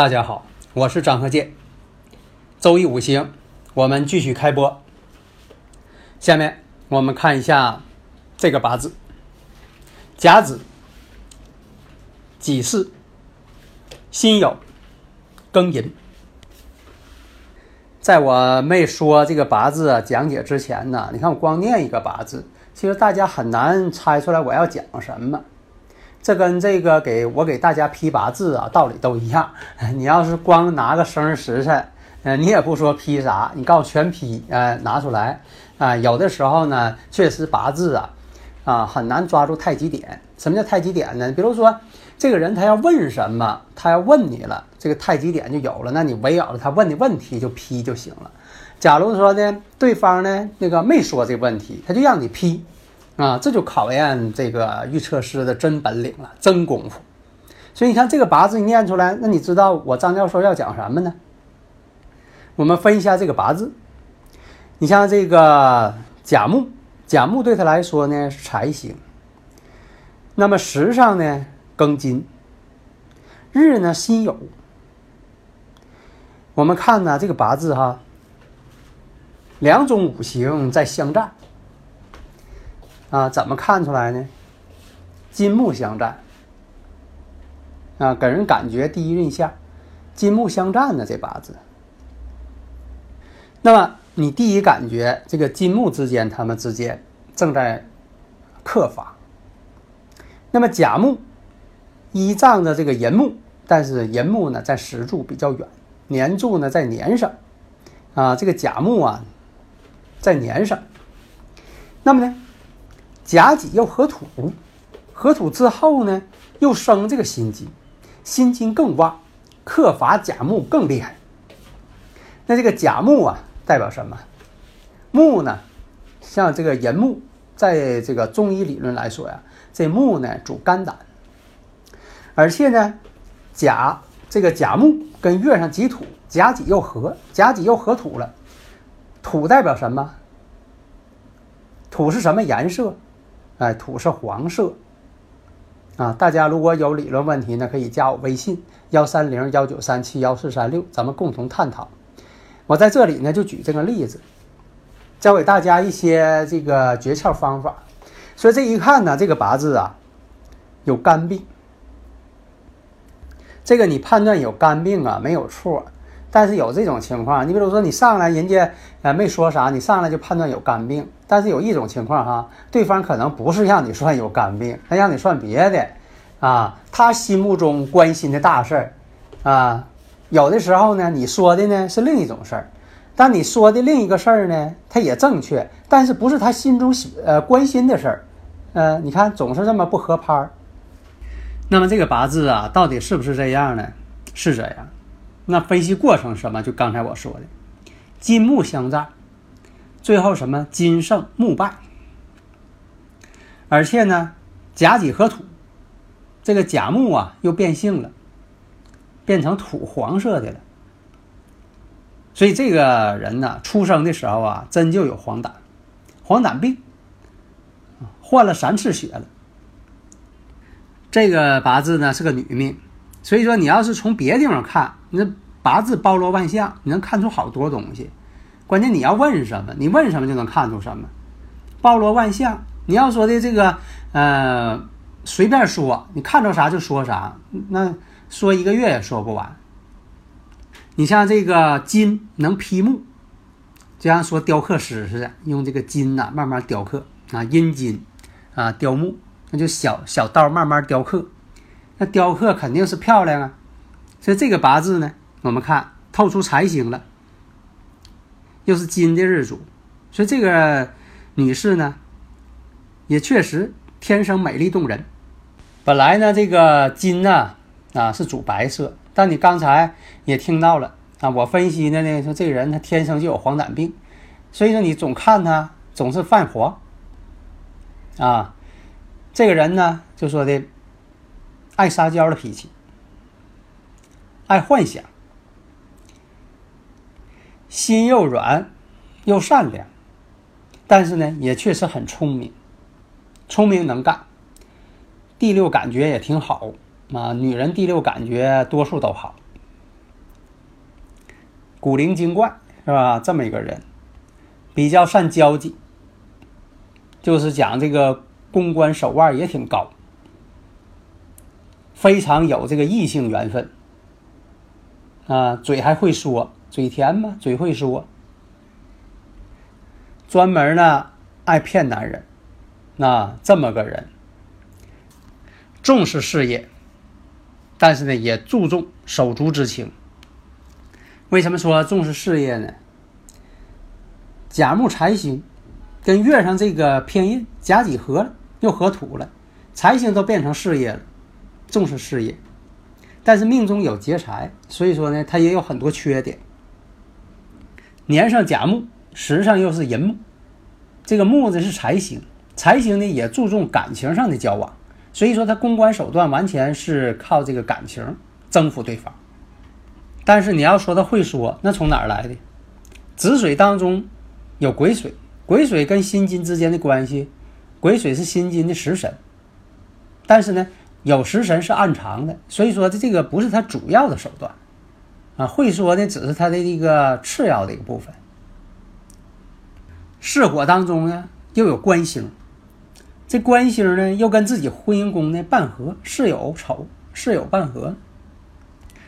大家好，我是张鹤剑。周易五行，我们继续开播。下面我们看一下这个八字：甲子、己巳、辛酉、庚寅。在我没说这个八字讲解之前呢，你看我光念一个八字，其实大家很难猜出来我要讲什么。这跟这个给我给大家批八字啊，道理都一样。你要是光拿个生日时辰，呃，你也不说批啥，你告诉全批，呃，拿出来啊。有的时候呢，确实八字啊，啊，很难抓住太极点。什么叫太极点呢？比如说，这个人他要问什么，他要问你了，这个太极点就有了。那你围绕着他问的问题就批就行了。假如说呢，对方呢那个没说这个问题，他就让你批。啊，这就考验这个预测师的真本领了，真功夫。所以你看这个八字你念出来，那你知道我张教授要讲什么呢？我们分一下这个八字。你像这个甲木，甲木对他来说呢是财星。那么时上呢庚金，日呢辛酉。我们看呢这个八字哈，两种五行在相战。啊，怎么看出来呢？金木相战，啊，给人感觉第一印象，金木相战的这八字。那么你第一感觉，这个金木之间，他们之间正在克伐。那么甲木依仗着这个寅木，但是寅木呢在石柱比较远，年柱呢在年上，啊，这个甲木啊在年上。那么呢？甲己又合土，合土之后呢，又生这个辛金，辛金更旺，克伐甲木更厉害。那这个甲木啊，代表什么？木呢，像这个寅木，在这个中医理论来说呀，这木呢主肝胆，而且呢，甲这个甲木跟月上己土，甲己又合，甲己又合土了，土代表什么？土是什么颜色？哎，土是黄色，啊，大家如果有理论问题呢，可以加我微信幺三零幺九三七幺四三六，咱们共同探讨。我在这里呢就举这个例子，教给大家一些这个诀窍方法。所以这一看呢，这个八字啊有肝病，这个你判断有肝病啊没有错。但是有这种情况，你比如说你上来人家呃没说啥，你上来就判断有肝病。但是有一种情况哈，对方可能不是让你算有肝病，他让你算别的，啊，他心目中关心的大事儿，啊，有的时候呢你说的呢是另一种事儿，但你说的另一个事儿呢，他也正确，但是不是他心中呃关心的事儿，呃，你看总是这么不合拍儿。那么这个八字啊，到底是不是这样呢？是这样。那分析过程什么？就刚才我说的，金木相战，最后什么金胜木败，而且呢，甲己合土，这个甲木啊又变性了，变成土黄色的了。所以这个人呢，出生的时候啊，真就有黄疸，黄疸病，换了三次血了。这个八字呢是个女命。所以说，你要是从别的地方看，那八字包罗万象，你能看出好多东西。关键你要问什么，你问什么就能看出什么，包罗万象。你要说的这个，呃，随便说，你看着啥就说啥，那说一个月也说不完。你像这个金能劈木，就像说雕刻师似的，用这个金呐慢慢雕刻啊，阴金啊雕木，那就小小刀慢慢雕刻。那雕刻肯定是漂亮啊，所以这个八字呢，我们看透出财星了，又是金的日主，所以这个女士呢，也确实天生美丽动人。本来呢，这个金呢，啊是主白色，但你刚才也听到了啊，我分析的呢，说这个人他天生就有黄疸病，所以说你总看他总是犯黄。啊，这个人呢，就说的爱撒娇的脾气，爱幻想，心又软又善良，但是呢，也确实很聪明，聪明能干，第六感觉也挺好啊。女人第六感觉多数都好，古灵精怪是吧？这么一个人，比较善交际。就是讲这个公关手腕也挺高，非常有这个异性缘分啊，嘴还会说，嘴甜嘛，嘴会说，专门呢爱骗男人，那这么个人，重视事业，但是呢也注重手足之情。为什么说重视事业呢？甲木财星。跟月上这个偏印甲己合了，又合土了，财星都变成事业了，重视事业，但是命中有劫财，所以说呢，他也有很多缺点。年上甲木，时上又是寅木，这个木子是财星，财星呢也注重感情上的交往，所以说他公关手段完全是靠这个感情征服对方。但是你要说他会说，那从哪儿来的？子水当中有癸水。癸水跟辛金之间的关系，癸水是辛金的食神，但是呢，有食神是暗藏的，所以说这这个不是他主要的手段，啊，会说呢只是他的一个次要的一个部分。巳火当中呢又有官星，这官星呢又跟自己婚姻宫呢半合，巳酉丑，巳酉半合，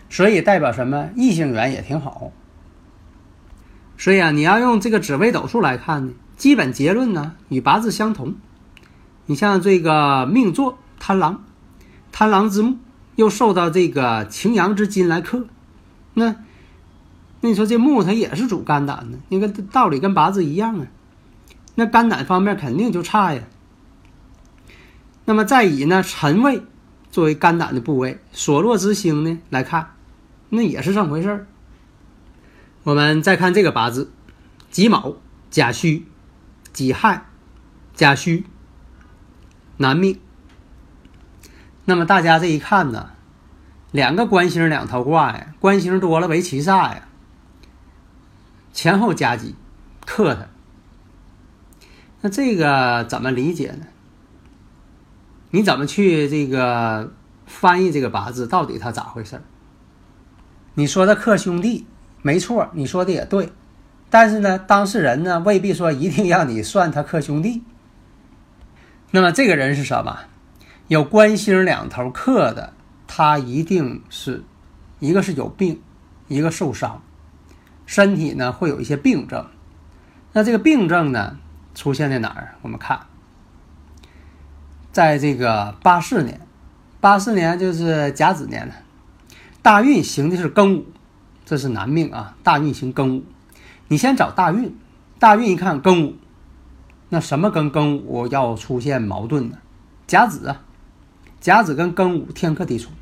所以代表什么？异性缘也挺好。所以啊，你要用这个紫微斗数来看呢。基本结论呢与八字相同，你像这个命座贪狼，贪狼之木又受到这个擎羊之金来克，那那你说这木它也是主肝胆的，那个道理跟八字一样啊，那肝胆方面肯定就差呀。那么再以呢辰位作为肝胆的部位，所落之星呢来看，那也是这么回事儿。我们再看这个八字，己卯甲戌。己亥、甲戌、男命。那么大家这一看呢，两个官星两头挂呀，官星多了为七煞呀，前后夹击，克他。那这个怎么理解呢？你怎么去这个翻译这个八字？到底他咋回事你说的克兄弟，没错，你说的也对。但是呢，当事人呢未必说一定让你算他克兄弟。那么这个人是什么？有官星两头克的，他一定是一个是有病，一个受伤，身体呢会有一些病症。那这个病症呢出现在哪儿？我们看，在这个八四年，八四年就是甲子年了，大运行的是庚午，这是男命啊，大运行庚午。你先找大运，大运一看庚午，那什么跟庚午要出现矛盾呢？甲子啊，甲子跟庚午天克地冲，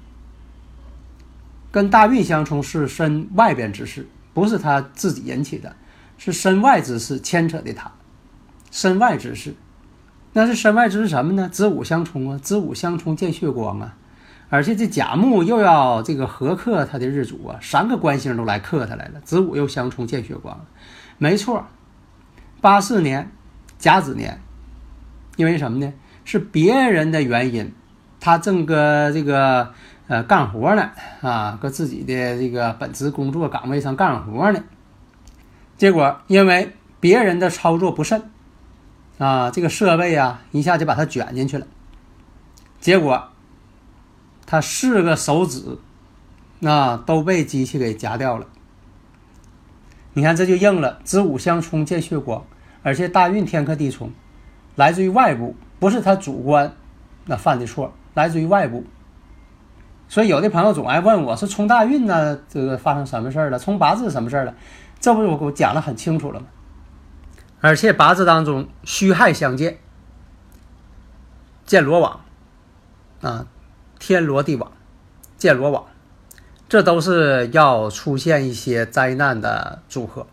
跟大运相冲是身外边之事，不是他自己引起的，是身外之事牵扯的他，身外之事，那是身外之事什么呢？子午相冲啊，子午相冲见血光啊。而且这甲木又要这个合克他的日主啊，三个官星都来克他来了，子午又相冲见血光，没错。八四年甲子年，因为什么呢？是别人的原因，他正搁这个呃干活呢啊，搁自己的这个本职工作岗位上干活呢，结果因为别人的操作不慎啊，这个设备啊一下就把他卷进去了，结果。他四个手指，啊都被机器给夹掉了。你看，这就应了子午相冲见血光，而且大运天克地冲，来自于外部，不是他主观那犯的错，来自于外部。所以有的朋友总爱问我说：“冲大运呢，这个发生什么事儿了？冲八字什么事儿了？”这不是我给我讲的很清楚了吗？而且八字当中戌亥相见，见罗网，啊，天罗地网，见罗网，这都是要出现一些灾难的组合。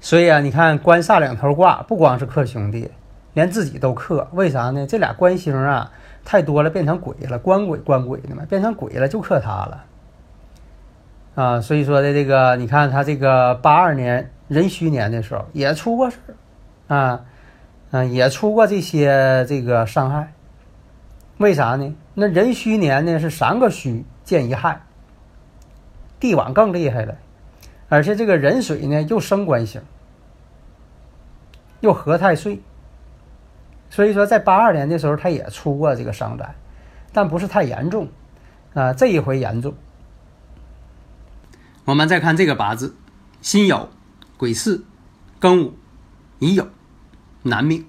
所以啊，你看官煞两头挂，不光是克兄弟，连自己都克。为啥呢？这俩官星啊太多了，变成鬼了，官鬼官鬼的嘛，变成鬼了就克他了。啊，所以说的这个，你看他这个八二年壬戌年的时候也出过事儿，啊，嗯，也出过这些这个伤害。为啥呢？那壬戌年呢是三个戌见一亥，地网更厉害了，而且这个壬水呢又生官星，又合太岁，所以说在八二年的时候他也出过这个伤灾，但不是太严重，啊，这一回严重。我们再看这个八字，辛酉、癸巳、庚午、乙酉、男命。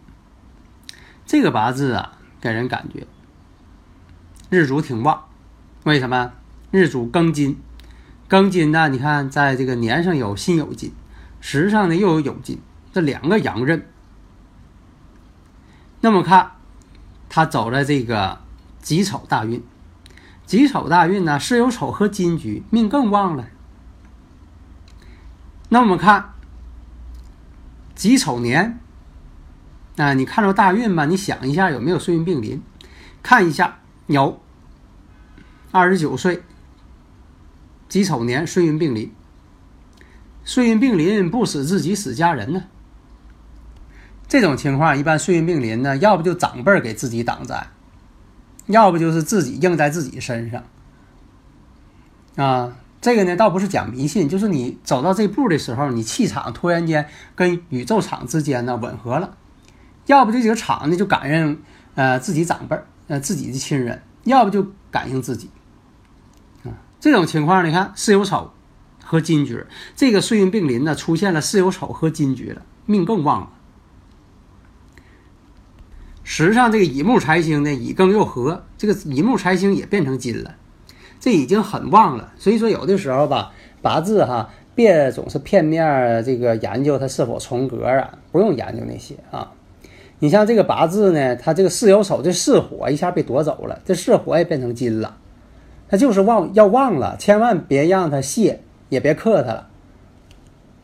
这个八字啊，给人感觉日主挺旺。为什么？日主庚金，庚金呢？你看，在这个年上有辛酉金，时上呢又有酉金，这两个阳刃。那么看，他走了这个己丑大运，己丑大运呢，是有丑和金局，命更旺了。那我们看己丑年，啊，你看着大运吧？你想一下有没有岁运并临？看一下有，二十九岁，己丑年岁运并临。岁运并临不死自己死家人呢？这种情况一般岁运并临呢，要不就长辈给自己挡灾，要不就是自己应在自己身上，啊。这个呢，倒不是讲迷信，就是你走到这步的时候，你气场突然间跟宇宙场之间呢吻合了，要不这几个场呢就感应呃自己长辈呃自己的亲人，要不就感应自己啊。这种情况，你看巳酉丑和金局，这个岁运并临呢，出现了巳酉丑和金局了，命更旺了。实际上，这个乙木财星呢，乙庚又合，这个乙木财星也变成金了。这已经很旺了，所以说有的时候吧，八字哈，别总是片面这个研究它是否重格啊，不用研究那些啊。你像这个八字呢，它这个巳酉丑这巳火一下被夺走了，这巳火也变成金了，它就是旺要旺了，千万别让它泄，也别克它了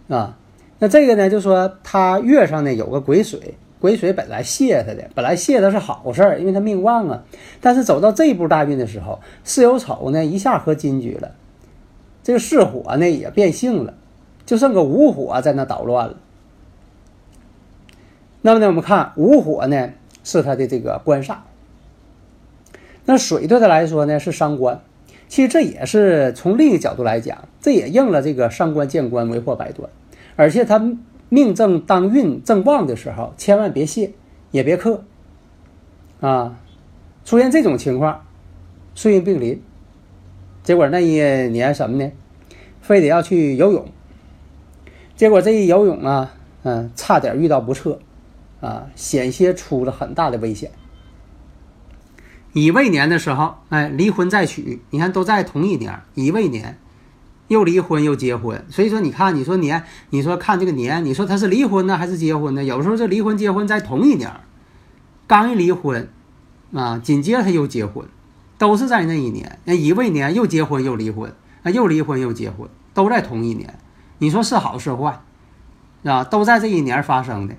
啊。那这个呢，就说它月上呢有个癸水。癸水本来泄他的，本来泄的是好事儿，因为他命旺啊。但是走到这一步大运的时候，巳酉丑呢一下合金局了，这个巳火呢也变性了，就剩个午火在那捣乱了。那么呢，我们看午火呢是他的这个官煞，那水对他来说呢是伤官。其实这也是从另一个角度来讲，这也应了这个伤官见官为祸百端，而且他。命正当运正旺的时候，千万别泄，也别克，啊，出现这种情况，岁运并临，结果那一年什么呢？非得要去游泳，结果这一游泳啊，嗯，差点遇到不测，啊，险些出了很大的危险。乙未年的时候，哎，离婚再娶，你看都在同一年，乙未年。又离婚又结婚，所以说你看，你说年，你说看这个年，你说他是离婚呢还是结婚呢？有时候这离婚结婚在同一年，刚一离婚，啊，紧接着他又结婚，都是在那一年。那乙未年又结婚又离婚，啊，又离婚又结婚，都在同一年。你说是好是坏，啊，都在这一年发生的。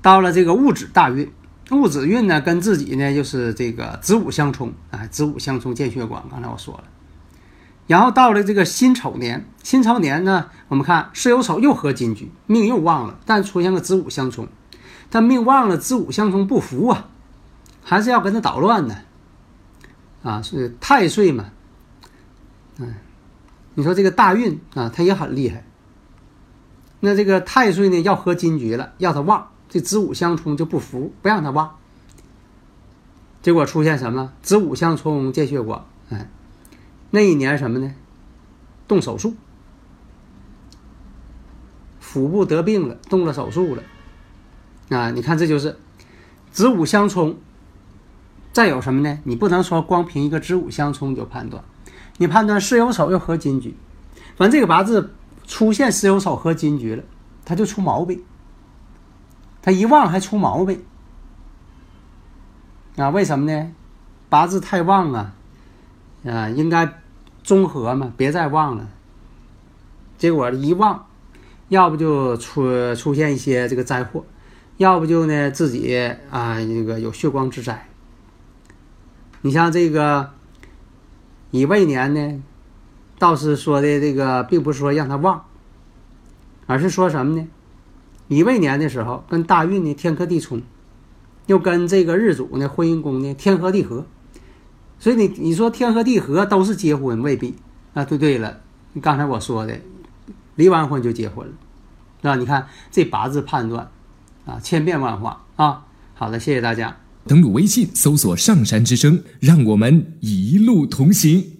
到了这个戊子大运，戊子运呢跟自己呢就是这个子午相冲，啊，子午相冲见血光。刚才我说了。然后到了这个辛丑年，辛丑年呢，我们看巳酉丑又合金局，命又旺了，但出现个子午相冲，但命旺了，子午相冲不服啊，还是要跟他捣乱的，啊，是太岁嘛，嗯，你说这个大运啊，他也很厉害，那这个太岁呢要合金局了，要他旺，这子午相冲就不服，不让他旺，结果出现什么？子午相冲见血光，哎。那一年什么呢？动手术，腹部得病了，动了手术了。啊，你看这就是子午相冲。再有什么呢？你不能说光凭一个子午相冲就判断，你判断巳酉丑又合金局，反正这个八字出现巳酉丑合金局了，他就出毛病。他一旺还出毛病啊？为什么呢？八字太旺啊，啊，应该中和嘛，别再旺了。结果一旺，要不就出出现一些这个灾祸，要不就呢自己啊那个有血光之灾。你像这个乙未年呢，倒是说的这个，并不是说让他旺，而是说什么呢？乙未年的时候，跟大运呢天克地冲，又跟这个日主呢婚姻宫呢天合地合，所以你你说天和地合都是结婚未必啊？对对了，刚才我说的，离完婚就结婚了，是吧？你看这八字判断啊，千变万化啊。好的，谢谢大家。登录微信搜索“上山之声”，让我们一路同行。